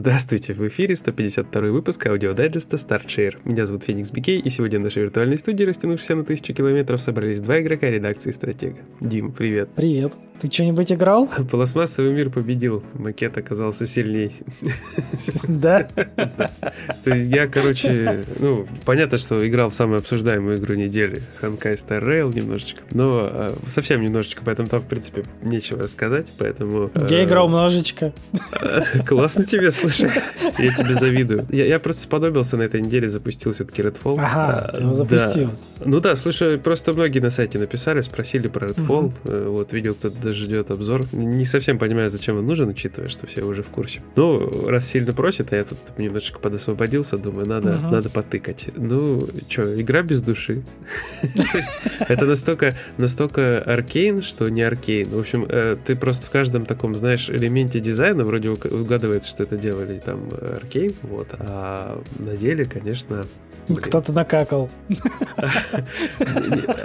Здравствуйте, в эфире 152 выпуск аудиодайджеста StartShare. Меня зовут Феникс Бикей, и сегодня в нашей виртуальной студии, растянувшейся на тысячу километров, собрались два игрока редакции Стратега. Дим, привет. Привет. Ты что-нибудь играл? Пластмассовый мир победил, макет оказался сильней. Да? То есть я, короче, ну, понятно, что играл в самую обсуждаемую игру недели, Honkai Star Rail немножечко, но э, совсем немножечко, поэтому там, в принципе, нечего рассказать, поэтому... Я э, играл немножечко. Классно тебе, слушай. Я тебе завидую. Я, я просто сподобился на этой неделе, запустил все-таки Redfall. Ага, А, ты его запустил. да. Ну да, слушай, просто многие на сайте написали, спросили про Redfall. Э, Вот видел, кто-то даже ждет обзор. Не совсем понимаю, зачем он нужен, учитывая, что все уже в курсе. Ну, раз сильно просит, а я тут немножечко подосвободился, думаю, надо, Мгм. надо потыкать. Ну, что, игра без души. То есть это настолько, настолько аркейн, что не аркейн. В общем, э, ты просто в каждом таком, знаешь, элементе дизайна вроде уг- угадывается, что это делали там э, аркейн, вот, а на деле, конечно... блин. Кто-то накакал. Не,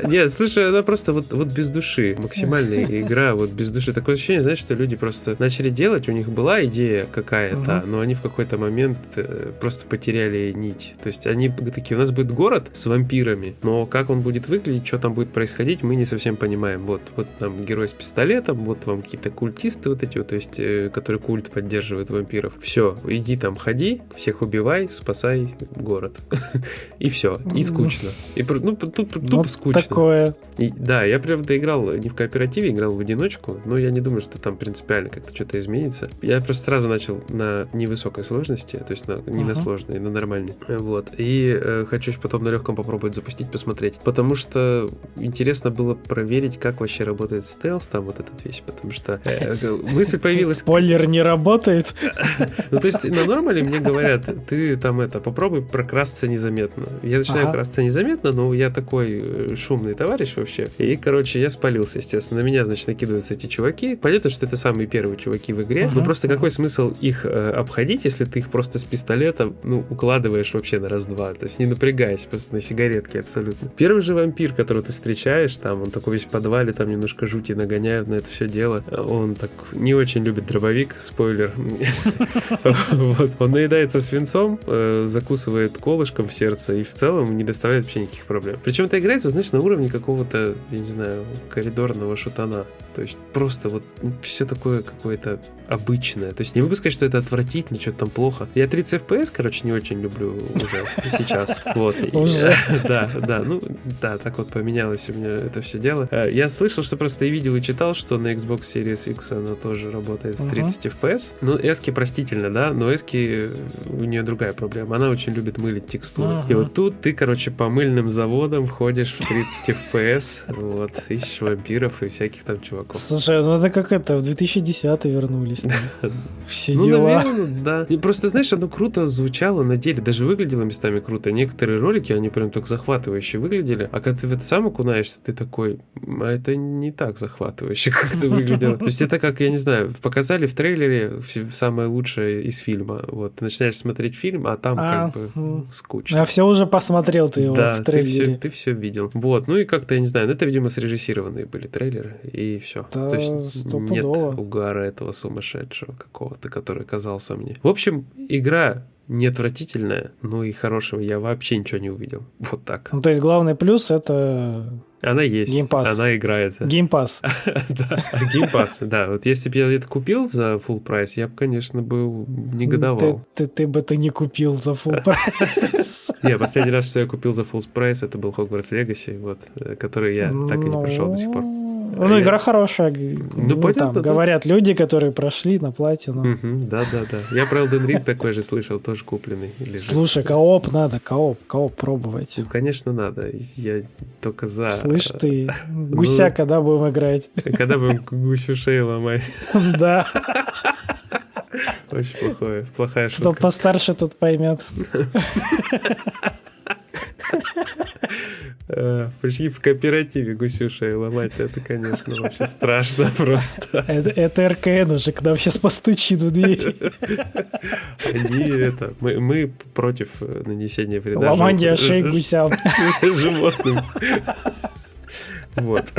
не, слушай, она просто вот, вот без души. Максимальная игра вот без души. Такое ощущение, знаешь, что люди просто начали делать, у них была идея какая-то, но они в какой-то момент э, просто потеряли нить. То есть они такие, у нас будет город с вампирами, но как он будет выглядеть, что там будет происходить, мы не совсем понимаем. Вот, вот там герой с пистолетом, вот вам какие-то культисты вот эти вот, то есть, э, которые культ поддерживают вампиров. Все, иди там, ходи, всех убивай, спасай город. И все, и скучно. И ну, тут тупо Ну, скучно. Такое. И- да, я, правда, играл не в кооперативе, играл в одиночку, но я не думаю, что там принципиально как-то что-то изменится. Я просто сразу начал на невысокой сложности, то есть на, не на Ага. сложной, на нормальной. Вот. И э, хочу потом на легком попробовать запустить, посмотреть. Потому что интересно было проверить, как вообще работает стелс там вот этот весь, потому что э, мысль появилась... Спойлер не работает. Ну, то есть на нормале мне говорят, ты там это, попробуй прокрасться незаметно. Я начинаю Ага. красться незаметно, но я такой э, шумный товарищ вообще. И, короче, я спалился, естественно. На меня, значит, накидываются эти чуваки. Понятно, что это самые первые чуваки в игре. Ага, Но просто ага. какой смысл их э, обходить, если ты их просто с пистолета, ну, укладываешь вообще на раз-два. То есть не напрягаясь, просто на сигаретке абсолютно. Первый же вампир, которого ты встречаешь, там, он такой весь в подвале, там немножко жути нагоняют на это все дело. Он так не очень любит дробовик, спойлер. Вот. Он наедается свинцом, э, закусывает колышком в сердце и в целом не доставляет вообще никаких проблем. Причем это играется, знаешь, на уровне какого-то, я не знаю, коридорного шутана. То есть просто вот все такое какое-то обычное. То есть не могу сказать, что это отвратительно, что-то там плохо. Я 30 FPS, короче, не очень люблю уже сейчас. Вот. Уже? Да, да, ну да, так вот поменялось у меня это все дело. Э, Я слышал, что просто и видел, и читал, что на Xbox Series X оно тоже работает в Мгм. 30 FPS. Ну, эски простительно, да, но эски у нее другая проблема. Она очень любит мылить текстуры. И вот тут ты, короче, по мыльным заводам ходишь в 30 FPS, вот, ищешь вампиров и всяких там чуваков. Слушай, ну это как это, в 2010 вернулись. Там. Все Ну, дела. наверное, да. И просто, знаешь, оно круто звучало на деле, даже выглядело местами круто. Некоторые ролики, они прям так захватывающе выглядели. А когда ты в это сам окунаешься, ты такой, а это не так захватывающе, как это выглядело. То есть это как, я не знаю, показали в трейлере самое лучшее из фильма. Вот, ты начинаешь смотреть фильм, а там А, как бы скучно. А все уже посмотрел ты его Да, в ты все, трейлере. ты все видел. Вот, ну и как-то, я не знаю, ну это, видимо, срежиссированные были трейлеры, и все. Да, То есть нет угара этого сумасшедшего какого-то, который казался мне. В общем, игра не отвратительная, но и хорошего я вообще ничего не увидел. Вот так. Ну, то есть главный плюс это Она есть, Pass. она играет. Game Pass. Да, Pass, да. Вот если бы я это купил за full price, я бы, конечно, был негодовал. Ты, бы это не купил за full прайс. Не, последний раз, что я купил за full price, это был Hogwarts Legacy, вот, э, который я так и не прошел до сих пор. Ну, игра хорошая. г- Ну, понятно, да. там говорят люди, которые прошли на платину. Да, да, да. Я про Elden Ring такой же слышал, тоже купленный. лежит. Слушай, кооп надо, кооп, кооп пробовать. Ну, конечно, надо. Я только за. Слышь ты, Ну. гуся, когда будем играть? Когда будем гусю шею ломать. Да, Очень плохое. Плохая кто шутка. постарше тут поймет. Э, Пришли в кооперативе гусю шею ломать. Это, конечно, вообще страшно просто. Это, это РКН уже, когда нам сейчас постучит в дверь. Они это... Мы, мы против э, нанесения вреда Ломание шеи гусям. животным. Вот.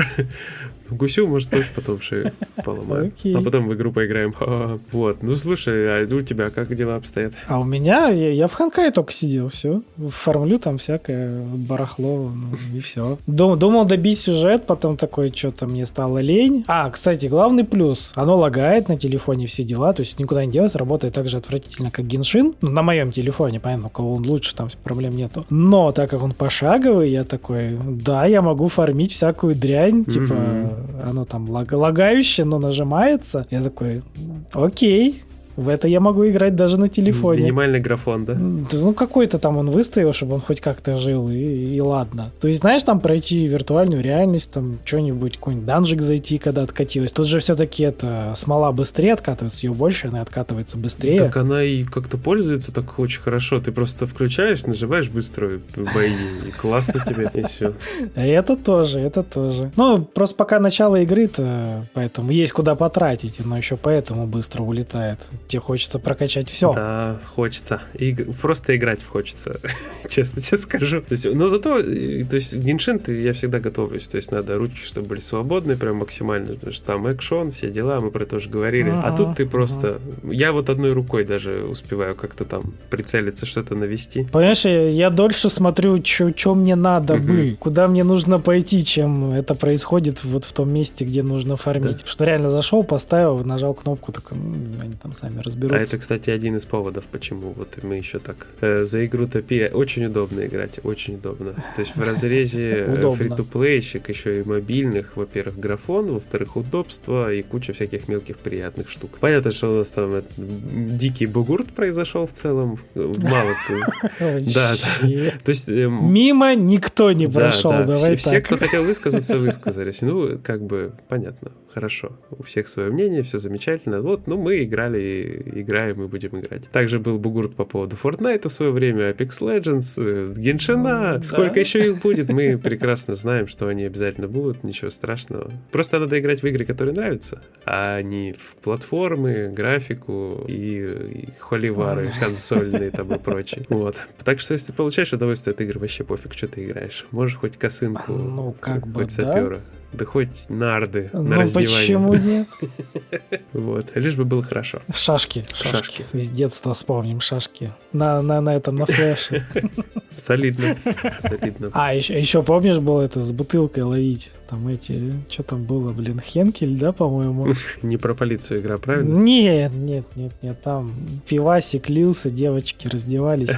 Гусю, может, тоже потом шею поломаем. А потом в игру поиграем. Вот. Ну, слушай, а у тебя как дела обстоят? А у меня, я, я в Ханкае только сидел, все. Фармлю там всякое барахло, ну, и все. Дум, думал добить сюжет, потом такой, что-то мне стало лень. А, кстати, главный плюс, оно лагает на телефоне все дела, то есть никуда не делается, работает так же отвратительно, как Геншин. Ну, на моем телефоне, понятно, у кого он лучше, там проблем нету. Но так как он пошаговый, я такой, да, я могу фармить всякую дрянь, типа. Оно там лаг- лагающее, но нажимается. Я такой, окей, в это я могу играть даже на телефоне. Минимальный графон, да? Ну, какой-то там он выставил, чтобы он хоть как-то жил, и, и ладно. То есть, знаешь, там пройти виртуальную реальность, там что-нибудь, какой-нибудь данжик зайти, когда откатилась. Тут же все-таки это смола быстрее откатывается, ее больше, она откатывается быстрее. Так она и как-то пользуется так очень хорошо. Ты просто включаешь, нажимаешь быстро бои, и классно тебе, и все. Это тоже, это тоже. Ну, просто пока начало игры-то, поэтому есть куда потратить, но еще поэтому быстро улетает тебе хочется прокачать все. Да, хочется. И просто играть хочется, честно тебе скажу. То есть, но зато, то есть, Геншин ты, я всегда готовлюсь. То есть, надо ручки, чтобы были свободны, прям максимально. Потому что там экшон, все дела, мы про это уже говорили. А, а тут ты просто... Я вот одной рукой даже успеваю как-то там прицелиться, что-то навести. Понимаешь, я дольше смотрю, что мне надо угу. бы, куда мне нужно пойти, чем это происходит вот в том месте, где нужно фармить. Да. Что реально зашел, поставил, нажал кнопку, такой, ну, они там сами сами разберутся. А это, кстати, один из поводов, почему вот мы еще так э, за игру топили. Очень удобно играть, очень удобно. То есть в разрезе фри-то-плейщик, еще и мобильных, во-первых, графон, во-вторых, удобство и куча всяких мелких приятных штук. Понятно, что у нас там дикий бугурт произошел в целом. Мало. Да, То есть... Эм, Мимо никто не прошел, давай Все, кто хотел высказаться, высказались. Ну, как бы, понятно хорошо. У всех свое мнение, все замечательно. Вот, ну, мы играли, играем и будем играть. Также был бугурт по поводу Fortnite в свое время, Apex Legends, Геншина. Сколько да. еще их будет, мы прекрасно знаем, что они обязательно будут, ничего страшного. Просто надо играть в игры, которые нравятся, а не в платформы, графику и, и холивары консольные там и прочее. Вот. Так что, если ты получаешь удовольствие от игры, вообще пофиг, что ты играешь. Можешь хоть косынку, ну, как хоть бы, сапера. Да? Да хоть нарды ну, на раздевание. почему нет? Вот, лишь бы было хорошо. Шашки, шашки. шашки. Из детства вспомним шашки. На, на, на этом, на флеше. Солидно, солидно. А, еще, еще помнишь, было это с бутылкой ловить? Там эти, что там было, блин, Хенкель, да, по-моему? Не про полицию игра, правильно? Нет, нет, нет, нет, там пивасик лился, девочки раздевались.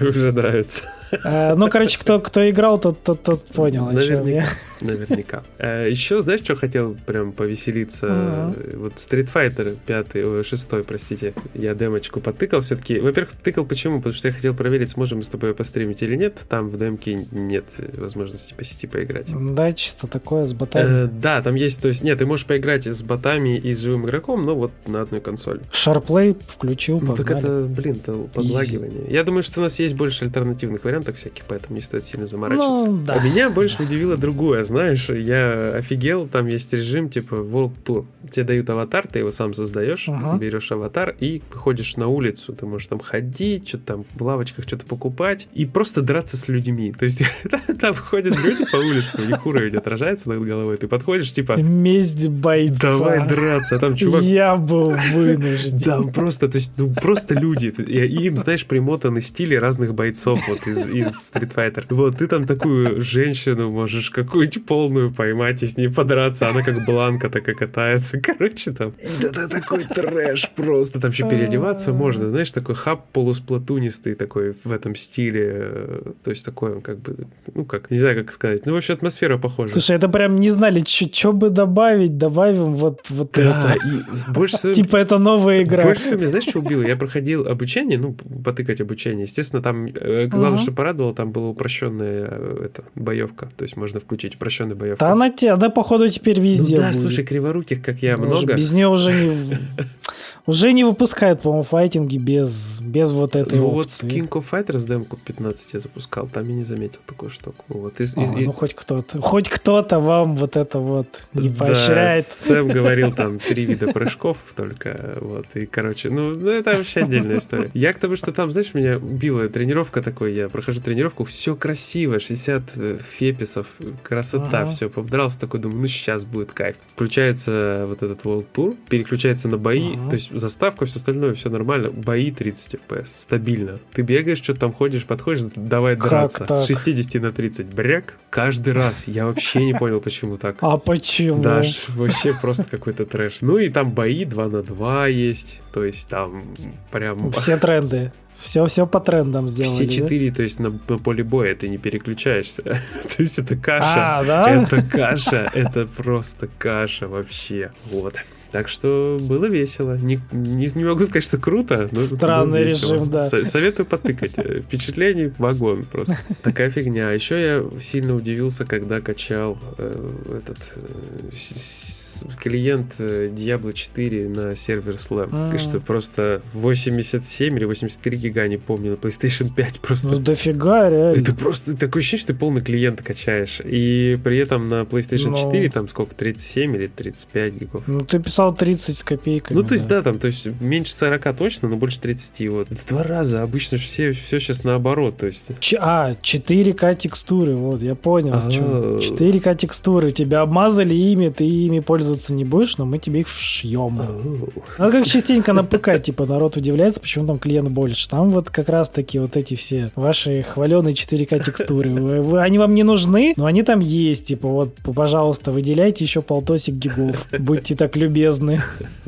Уже нравится. А, ну, короче, кто, кто играл, тот, тот, тот понял. Наверняка. Наверняка. А, еще, знаешь, что хотел прям повеселиться? Вот Street Fighter 5, 6, простите, я демочку потыкал все-таки. Во-первых, тыкал почему? Потому что я хотел проверить, сможем мы с тобой постримить или нет. Там в демке нет возможности по сети поиграть. Да, чисто такое с ботами. Э, да, там есть, то есть, нет, ты можешь поиграть с ботами и с живым игроком, но вот на одной консоли. Шарплей включил, Ну так это, блин, это подлагивание. Easy. Я думаю, что у нас есть больше альтернативных вариантов всяких, поэтому не стоит сильно заморачиваться. Ну, да. А меня больше удивило другое, знаешь, я офигел, там есть режим типа World Tour. Тебе дают аватар, ты его сам создаешь, uh-huh. берешь аватар и выходишь на улицу, ты можешь там ходить, что-то там в лавочках что-то покупать и просто драться с людьми. То есть там ходят люди по улице, у них уровень отражается над головой, ты подходишь, типа... Месть бойца. Давай драться, а там чувак... Я был вынужден. Да, просто, то есть, ну, просто люди. И им, знаешь, примотаны стили разных бойцов вот из, из Street Fighter. Вот, ты там такую женщину можешь какую-нибудь полную поймать и с ней подраться, она как бланка такая катается. Короче, там... Да, такой трэш просто. Там еще переодеваться можно, знаешь, такой хаб полусплатунистый такой в этом стиле. То есть такой, как бы, ну как, не знаю, как сказать, ну, вообще атмосфера похожа. Слушай, это прям не знали, что бы добавить, добавим вот, вот да, это. И больше всего... Типа это новая игра. Больше всего, знаешь, что убило? Я проходил обучение, ну, потыкать обучение. Естественно, там, э, главное, что порадовало, там была упрощенная э, это, боевка. То есть можно включить упрощенную боевку. Да она, она походу, теперь везде Ну да, слушай, криворуких, как я, много. Без нее уже не... Уже не выпускают, по-моему, файтинги без, без вот этой ну вот King of Fighters демку 15 я запускал, там я не заметил такую штуку. Вот. О, из- из- ну хоть кто-то, хоть кто-то вам вот это вот не Да, поощряет. Сэм говорил там три вида прыжков только, вот, и, короче, ну, ну, это вообще отдельная история. Я к тому, что там, знаешь, меня била тренировка такой, я прохожу тренировку, все красиво, 60 э, феписов, красота, Ага. все, подрался такой, думаю, ну, сейчас будет кайф. Включается вот этот World Tour, переключается на бои, Ага. то есть заставка, все остальное, все нормально, бои 30 FPS, стабильно. Ты бегаешь, что-то там ходишь, подходишь, давай Как драться. С 60 на 30, бряк, каждый раз. Я вообще не понял, почему так. А почему? Да, вообще просто какой-то трэш. Ну и там бои 2 на 2 есть, то есть там прям... Все тренды. Все, все по трендам сделали. Все четыре, то есть на, на поле боя ты не переключаешься. то есть это да? каша. А, да? Это каша, это просто каша вообще. Вот. Так что было весело. Не, не, не могу сказать, что круто, но Странный режим, да. Со- советую потыкать. Э, Впечатлений вагон просто. Такая фигня. А еще я сильно удивился, когда качал э, этот э, с- с- клиент э, Diablo 4 на сервер Slam. И Что просто 87 или 83 гига, не помню, на PlayStation 5 просто Ну дофига, реально. это просто такое ощущение, что ты полный клиент качаешь. И при этом на PlayStation Ну. 4 там сколько, 37 или 35 гигов. Ну ты писал 30 с копейками. Ну, то есть, да, там, то есть, меньше 40 точно, но больше 30. Вот. В два раза. Обычно все, все сейчас наоборот. То есть, Ч- а, 4К текстуры, вот, я понял. А. чё. 4К текстуры, тебя обмазали ими, ты ими пользоваться не будешь, но мы тебе их вшьем. Ну, как частенько на ПК, типа, народ удивляется, почему там клиент больше. Там вот как раз таки вот эти все ваши хваленые 4К текстуры. Вы- вы- они вам не нужны, но они там есть. Типа, вот, пожалуйста, выделяйте еще полтосик гигов. Будьте так любезны.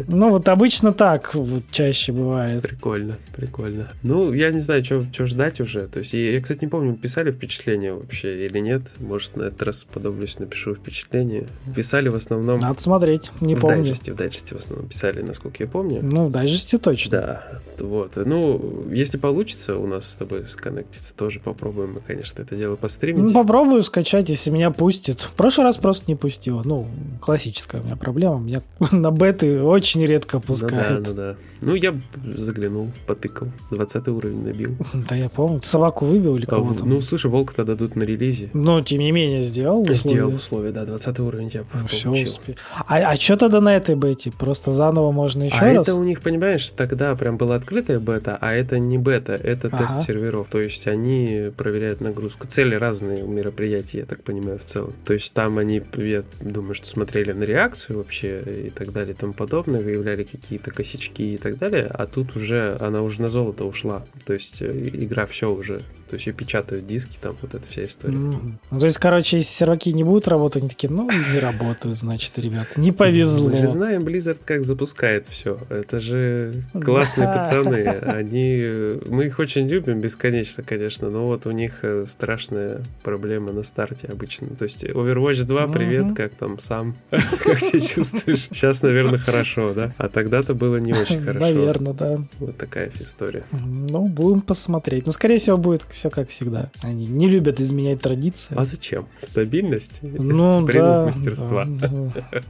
Ну, вот обычно так вот чаще бывает. Прикольно, прикольно. Ну, я не знаю, что ждать уже. То есть, я, я, кстати, не помню, писали впечатление вообще или нет. Может, на этот раз подоблюсь, напишу впечатление. Писали в основном... Надо смотреть, не в помню. дайджесте, в дайджесте в основном писали, насколько я помню. Ну, в дайджесте точно. Да, вот. Ну, если получится у нас с тобой сконнектиться, тоже попробуем мы, конечно, это дело постримить. Ну, попробую скачать, если меня пустит. В прошлый раз просто не пустило. Ну, классическая у меня проблема. Меня на беты очень редко ну да, пускают. ну да. Ну, я заглянул, потыкал. 20 уровень набил. Да я помню. Собаку выбил или А, кого в- там? ну, слушай, волка-то дадут на релизе. Но, тем не менее, сделал условия. Сделал условия, да, 20 уровень я Все получил. успе- А, а что тогда на этой бете? Просто заново можно еще а раз? это у них, понимаешь, тогда прям была открытая бета, а это не бета, это Ага. тест серверов. То есть они проверяют нагрузку. Цели разные у мероприятий, я так понимаю, в целом. То есть там они, я думаю, что смотрели на реакцию вообще и так далее и тому подобное, выявляли какие-то косячки и так далее, а тут уже она уже на золото ушла. То есть э, игра все уже. То есть и печатают диски, там вот эта вся история. Мгм. Ну, то есть, короче, если серваки не будут работать, они такие, ну, не работают, значит, ребят, не повезло. Мы же знаем, Blizzard как запускает все. Это же классные Да. пацаны. Они... Мы их очень любим бесконечно, конечно, но вот у них э, страшная проблема на старте обычно. То есть Overwatch 2, привет, как там сам? Как себя чувствуешь? Сейчас, наверное, хорошо, да? А тогда-то было не очень хорошо. Наверное, да. Вот такая история. Ну, будем посмотреть. Ну, скорее всего, будет все как всегда. Они не любят изменять традиции. А зачем? Стабильность? Ну, Признак да. мастерства. да, да.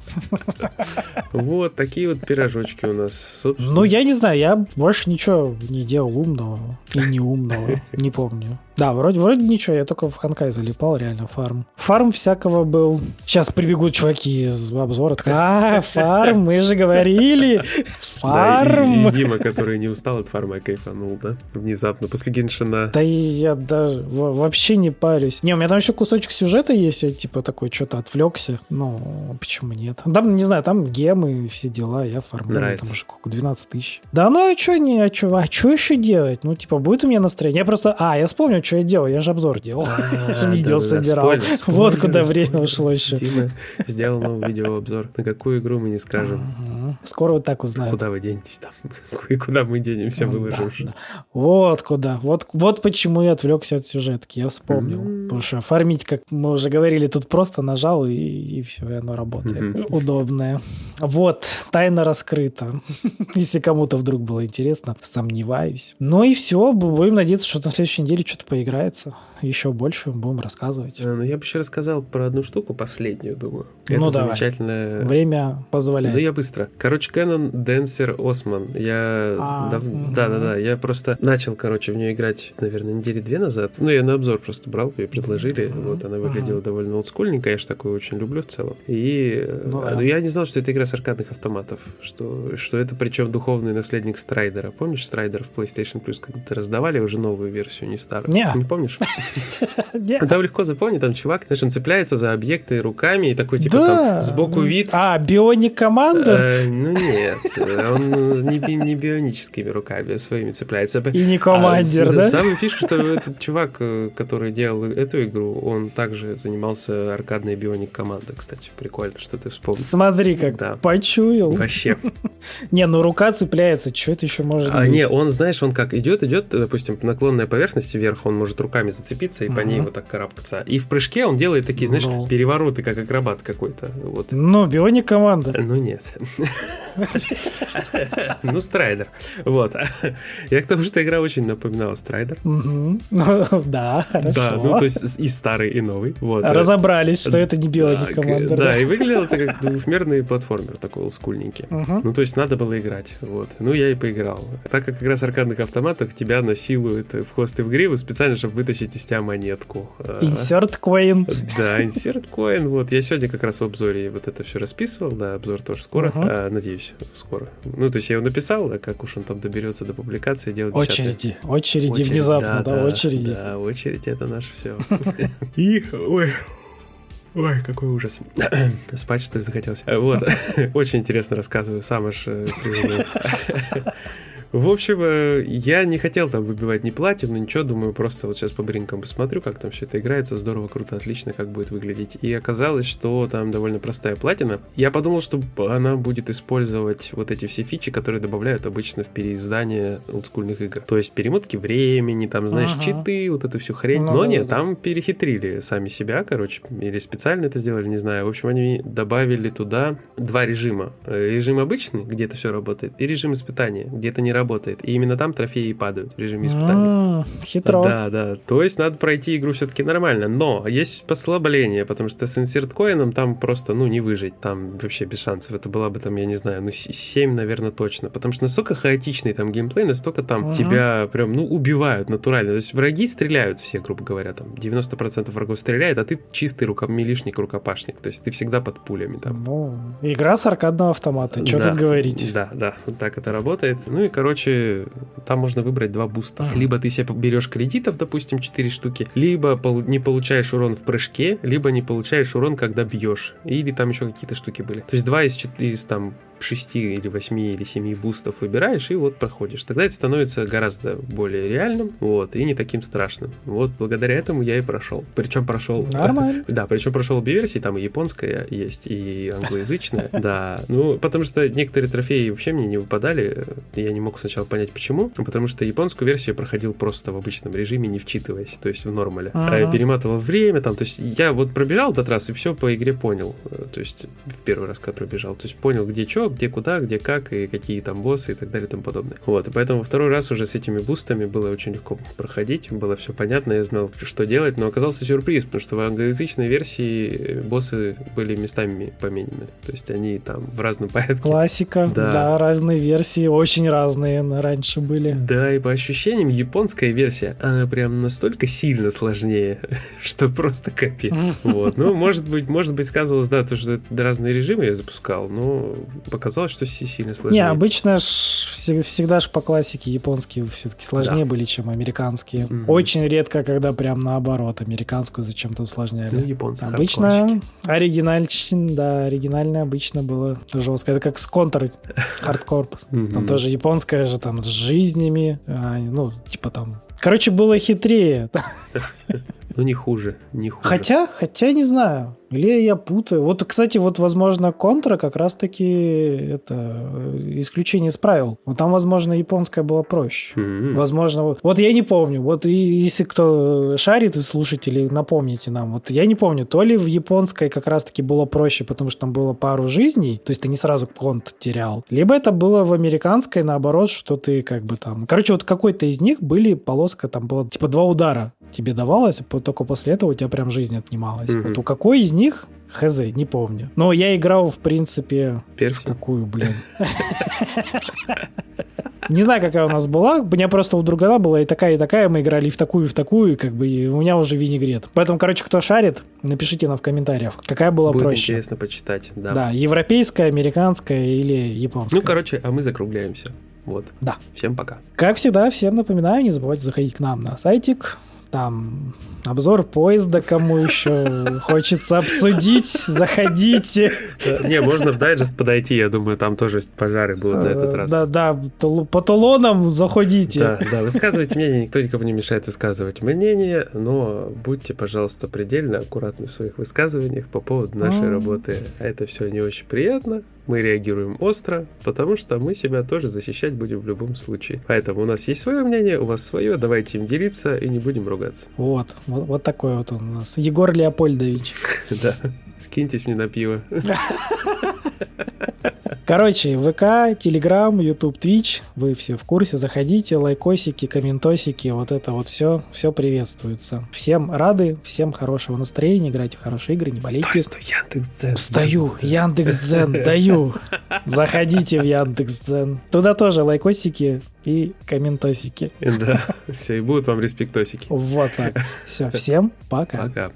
Вот такие вот пирожочки у нас. Ну, я не знаю, я больше ничего не делал умного и неумного. Не помню. Да, вроде, вроде ничего, я только в Ханкай залипал, реально, фарм. Фарм всякого был. Сейчас прибегут чуваки из обзора, такая, а, фарм, мы же говорили, Да, и- фарм. и, Дима, который не устал от фарма, кайфанул, да? Внезапно, после Геншина. Да и я даже во- вообще не парюсь. Не, у меня там еще кусочек сюжета есть, я типа такой что-то отвлекся. Ну, почему нет? Там, не знаю, там гемы, все дела, я фармлю. Там уже сколько, 12 тысяч. Да ну а что не, а что а чё еще делать? Ну, типа, будет у меня настроение? Я просто, а, я вспомнил, что я делал, я же обзор делал. Видео Да-да-да, собирал. Вот куда время ушло еще. Дима сделал новый видеообзор. На какую игру мы не скажем. Скоро вот так узнаем. Куда вы денетесь там? И куда мы денемся, Ну, выложим. Вот куда. Вот, почему я отвлекся от сюжетки. Я вспомнил. Потому что оформить, как мы уже говорили, тут просто нажал, и, все, и оно работает. Удобное. Вот, тайна раскрыта. Если кому-то вдруг было интересно, сомневаюсь. Ну и все, будем надеяться, что на следующей неделе что-то поиграется еще больше будем рассказывать. А, ну, я бы еще рассказал про одну штуку, последнюю, думаю. Ну, Это ну, давай. замечательное... Время позволяет. Ну, я быстро. Короче, Canon Dancer Osman. Я... А, да, угу. да, да, да. Я просто начал, короче, в нее играть, наверное, недели две назад. Ну, я на обзор просто брал, ее предложили. Угу. Вот, она выглядела угу. довольно олдскульненько. Я же такую очень люблю в целом. И ну, да. ну, я не знал, что это игра с аркадных автоматов. Что, что это причем духовный наследник Strider а. Помнишь Strider в PlayStation Plus, когда раздавали уже новую версию, не старую? Не. Не помнишь? Там легко запомнить, там чувак, знаешь, он цепляется за объекты руками и такой, типа, там, сбоку вид. А, Bionic Commando? Э, ну нет, он не бионическими руками своими цепляется. И не командир, да? Самая фишка, что этот чувак, э, который делал эту игру, он также занимался аркадной Bionic командой, кстати. Прикольно, что ты вспомнил. Смотри, как почуял. Вообще. Не, ну рука цепляется, что это еще может быть? А, не, он, знаешь, он как идет, идет, допустим, наклонная поверхность вверх, он может руками зацепиться и по ней вот так карабкаться. И в прыжке он делает такие, знаешь, ну. перевороты, как акробат какой-то. Вот. Ну, Bionic Commando. Ну, нет. Ну, Strider. Вот. Я к тому, что игра очень напоминала Strider. Ну, да, хорошо. Да, ну, то есть и старый, и новый. Вот. Разобрались, что это не бионик команда. Да, и выглядел это как двухмерный платформер такой олдскульненький. Ну, то есть надо было играть. Вот. Ну, я и поиграл. Так как как раз аркадных автоматах тебя насилуют в хвост и в гриву специально, чтобы вытащить из тебя монетку. Insert coin. Да, insert coin. Вот. Я сегодня как раз в обзоре вот это все расписывал. Да, обзор тоже скоро. Uh-huh. Надеюсь, скоро. Ну, то есть я его написал, а как уж он там доберется до публикации, делать Очереди. Очереди, очереди внезапно, да, да, очереди. Да, очередь это наше все. И, ой, Ой, какой ужас. Спать, что ли, захотелось? Вот. Очень интересно рассказываю. Сам аж э, В общем, э, я не хотел там выбивать ни платину, ничего, думаю, просто вот сейчас по бринкам посмотрю, как там все это играется, здорово, круто, отлично, как будет выглядеть. И оказалось, что там довольно простая платина. Я подумал, что она будет использовать вот эти все фичи, которые добавляют обычно в переиздание олдскульных игр. То есть перемотки времени, там, знаешь, ага. читы, вот эту всю хрень. Ну, Но да, нет, да. там перехитрили сами себя, короче, или специально это сделали, не знаю. В общем, они добавили туда два режима. Э, режим обычный, где это все работает, и режим испытания, где это не работает работает. И именно там трофеи падают в режиме испытания. А, хитро. Да, да. То есть надо пройти игру все-таки нормально. Но есть послабление, потому что с инсерткоином там просто, ну, не выжить. Там вообще без шансов. Это была бы там, я не знаю, ну, 7, наверное, точно. Потому что настолько хаотичный там геймплей, настолько там угу. тебя прям, ну, убивают натурально. То есть враги стреляют все, грубо говоря, там 90% врагов стреляет, а ты чистый рукомилишник, рукопашник. То есть ты всегда под пулями там. Ну, игра с аркадного автомата. Что да, тут говорить? Да, да. Вот так это работает. Ну и, короче, короче, там можно выбрать два буста. Либо ты себе берешь кредитов, допустим, 4 штуки, либо не получаешь урон в прыжке, либо не получаешь урон, когда бьешь. Или там еще какие-то штуки были. То есть два из, из там 6 или 8 или 7 бустов выбираешь и вот проходишь. Тогда это становится гораздо более реальным, вот, и не таким страшным. Вот благодаря этому я и прошел. Причем прошел... Нормально. Да, причем прошел обе версии, там и японская есть, и англоязычная. Да, ну, потому что некоторые трофеи вообще мне не выпадали, я не мог сначала понять почему, потому что японскую версию я проходил просто в обычном режиме, не вчитываясь, то есть в нормале. А перематывал время, там, то есть я вот пробежал этот раз и все по игре понял, то есть в первый раз, когда пробежал, то есть понял, где что, где куда, где как, и какие там боссы и так далее и тому подобное. Вот, и поэтому второй раз уже с этими бустами было очень легко проходить, было все понятно, я знал, что делать, но оказался сюрприз, потому что в англоязычной версии э, боссы были местами поменены, то есть они там в разном порядке. Классика, да, да разные версии, очень разные раньше были. Да, и по ощущениям японская версия, она прям настолько сильно сложнее, что просто капец. Вот, ну, может быть, может быть, сказывалось, да, то, что это разные режимы я запускал, но показалось, что сильно сложнее. Не, обычно ж, всегда же по классике японские все-таки сложнее да. были, чем американские. Mm-hmm. Очень редко, когда прям наоборот, американскую зачем-то усложняли. Ну, японцы Обычно оригинальчин, да, оригинальное обычно было жестко. Это как с контр хардкор. Там тоже японская же там с жизнями, а, ну, типа там Короче, было хитрее. Ну, не хуже, не хуже. Хотя, хотя не знаю. Или я путаю. Вот, кстати, вот, возможно, контра как раз-таки это э, исключение из правил. Вот там, возможно, японская была проще. М. Возможно, вот, вот я не помню. Вот и- если кто шарит из слушателей, напомните нам. Вот я не помню, то ли в японской как раз-таки было проще, потому что там было пару жизней, то есть ты не сразу конт терял. Либо это было в американской, наоборот, что ты как бы там... Короче, вот какой-то из них были полоска, там было типа два удара тебе давалось, только после этого у тебя прям жизнь отнималась. Мгм. Вот у какой из них, хз, не помню. Но я играл, в принципе, Перси. Какую, блин? Не знаю, какая у нас была. У меня просто у другана была и такая, и такая. Мы играли и в такую, и в такую, и как бы и у меня уже винегрет. Поэтому, короче, кто шарит, напишите нам в комментариях, какая была Будет проще. интересно почитать, да. Да, европейская, американская или японская. Ну, короче, а мы закругляемся. Вот. Да. Всем пока. Как всегда, всем напоминаю, не забывайте заходить к нам на сайтик. Там обзор поезда, кому еще хочется обсудить, заходите. Э, Не, можно в дайджест подойти, я думаю, там тоже пожары будут на этот раз. Да, да, по талонам заходите. Да, да, высказывайте мнение, никто никому не мешает высказывать мнение, но будьте, пожалуйста, предельно аккуратны в своих высказываниях по поводу нашей А. работы. А это все не очень приятно, мы реагируем остро, потому что мы себя тоже защищать будем в любом случае. Поэтому у нас есть свое мнение, у вас свое, давайте им делиться и не будем ругаться. Вот, вот, вот такой вот он у нас. Егор Леопольдович. Да, скиньтесь мне на пиво. Короче, ВК, Телеграм, Ютуб, Твич, вы все в курсе, заходите, лайкосики, комментосики, вот это вот все, все приветствуется. Всем рады, всем хорошего настроения, играйте в хорошие игры, не болейте. Стой, стой, Яндекс.Дзен. Встаю, Яндекс.Дзен. Даю. Заходите в Яндекс.Дзен. Туда тоже лайкосики и комментосики. Да, все, и будут вам респектосики. Вот так. Все, всем пока. Пока.